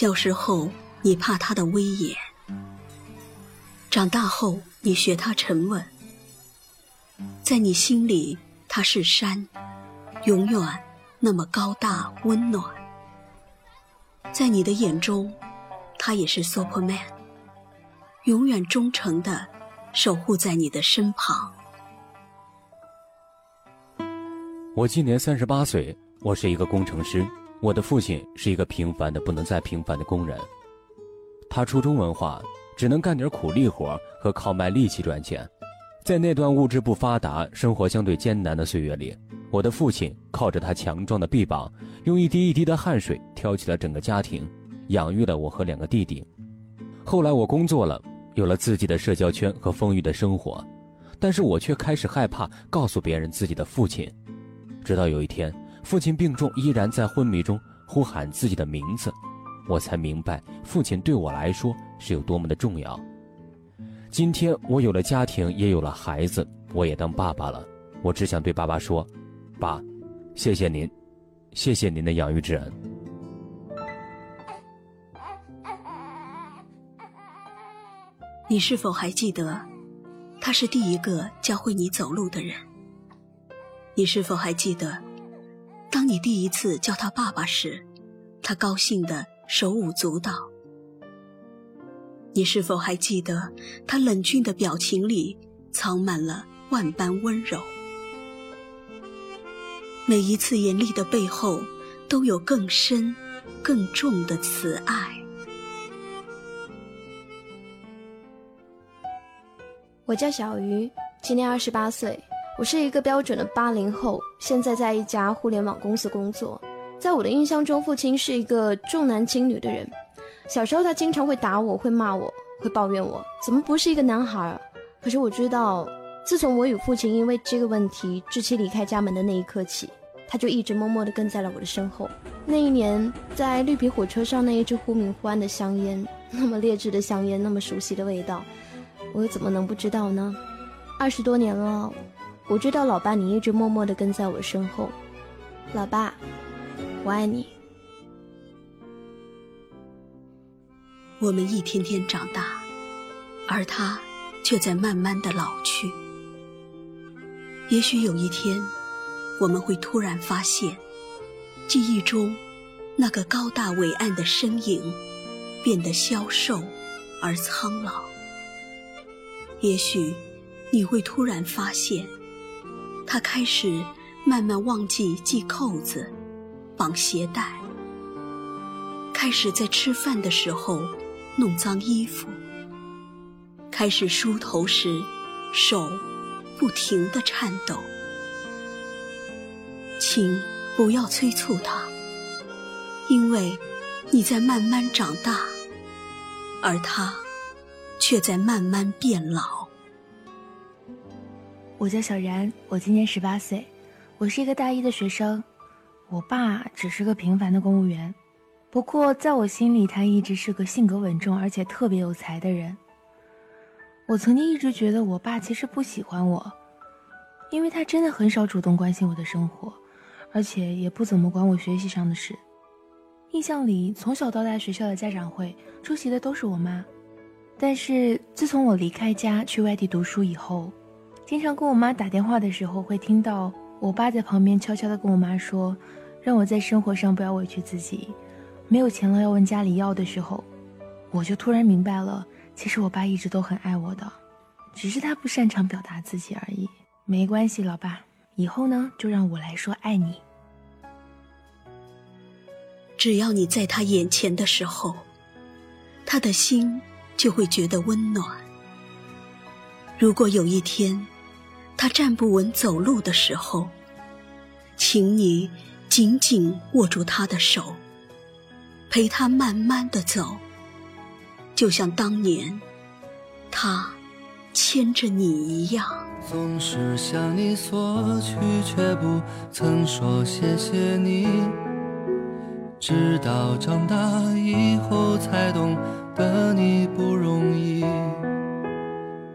小时候你怕他的威严，长大后你学他沉稳，在你心里他是山，永远那么高大温暖。在你的眼中，他也是 Superman，永远忠诚的守护在你的身旁。我今年三十八岁，我是一个工程师。我的父亲是一个平凡的不能再平凡的工人，他初中文化，只能干点苦力活和靠卖力气赚钱。在那段物质不发达、生活相对艰难的岁月里，我的父亲靠着他强壮的臂膀，用一滴一滴的汗水挑起了整个家庭，养育了我和两个弟弟。后来我工作了，有了自己的社交圈和丰裕的生活，但是我却开始害怕告诉别人自己的父亲。直到有一天。父亲病重，依然在昏迷中呼喊自己的名字，我才明白父亲对我来说是有多么的重要。今天我有了家庭，也有了孩子，我也当爸爸了。我只想对爸爸说：“爸，谢谢您，谢谢您的养育之恩。”你是否还记得，他是第一个教会你走路的人？你是否还记得？当你第一次叫他爸爸时，他高兴的手舞足蹈。你是否还记得他冷峻的表情里藏满了万般温柔？每一次严厉的背后，都有更深、更重的慈爱。我叫小鱼，今年二十八岁。我是一个标准的八零后，现在在一家互联网公司工作。在我的印象中，父亲是一个重男轻女的人。小时候，他经常会打我，会骂我，会抱怨我怎么不是一个男孩。可是我知道，自从我与父亲因为这个问题窒息离开家门的那一刻起，他就一直默默地跟在了我的身后。那一年，在绿皮火车上那一支忽明忽暗的香烟，那么劣质的香烟，那么熟悉的味道，我又怎么能不知道呢？二十多年了。我知道，老爸，你一直默默的跟在我身后。老爸，我爱你。我们一天天长大，而他却在慢慢的老去。也许有一天，我们会突然发现，记忆中那个高大伟岸的身影，变得消瘦而苍老。也许你会突然发现。他开始慢慢忘记系扣子、绑鞋带，开始在吃饭的时候弄脏衣服，开始梳头时手不停地颤抖。请不要催促他，因为你在慢慢长大，而他却在慢慢变老。我叫小然，我今年十八岁，我是一个大一的学生。我爸只是个平凡的公务员，不过在我心里，他一直是个性格稳重而且特别有才的人。我曾经一直觉得我爸其实不喜欢我，因为他真的很少主动关心我的生活，而且也不怎么管我学习上的事。印象里，从小到大学校的家长会出席的都是我妈，但是自从我离开家去外地读书以后。经常跟我妈打电话的时候，会听到我爸在旁边悄悄地跟我妈说，让我在生活上不要委屈自己，没有钱了要问家里要的时候，我就突然明白了，其实我爸一直都很爱我的，只是他不擅长表达自己而已。没关系，老爸，以后呢就让我来说爱你。只要你在他眼前的时候，他的心就会觉得温暖。如果有一天，他站不稳走路的时候，请你紧紧握住他的手，陪他慢慢的走，就像当年他牵着你一样。总是向你索取，却不曾说谢谢你，直到长大以后才懂得你不容。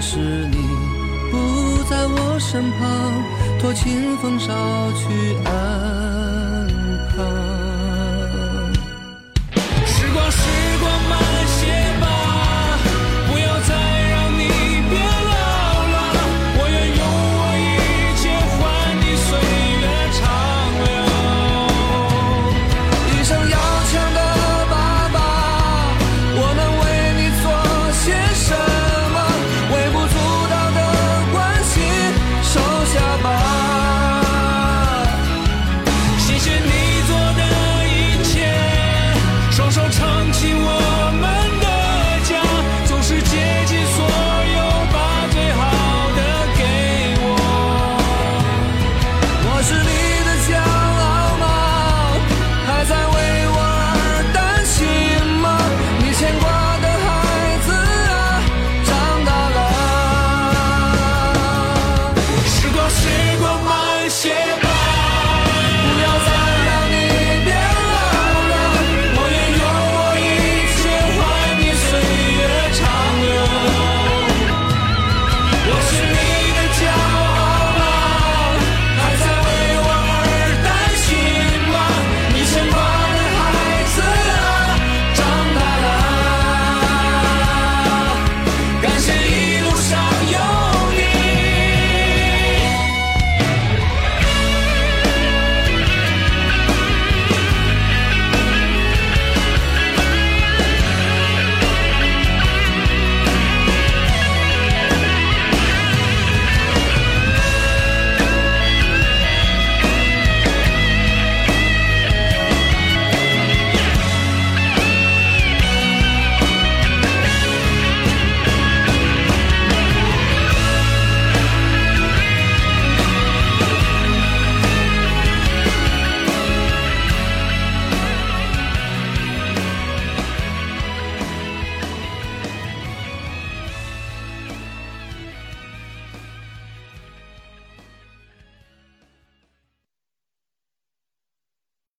是你不在我身旁，托清风捎去安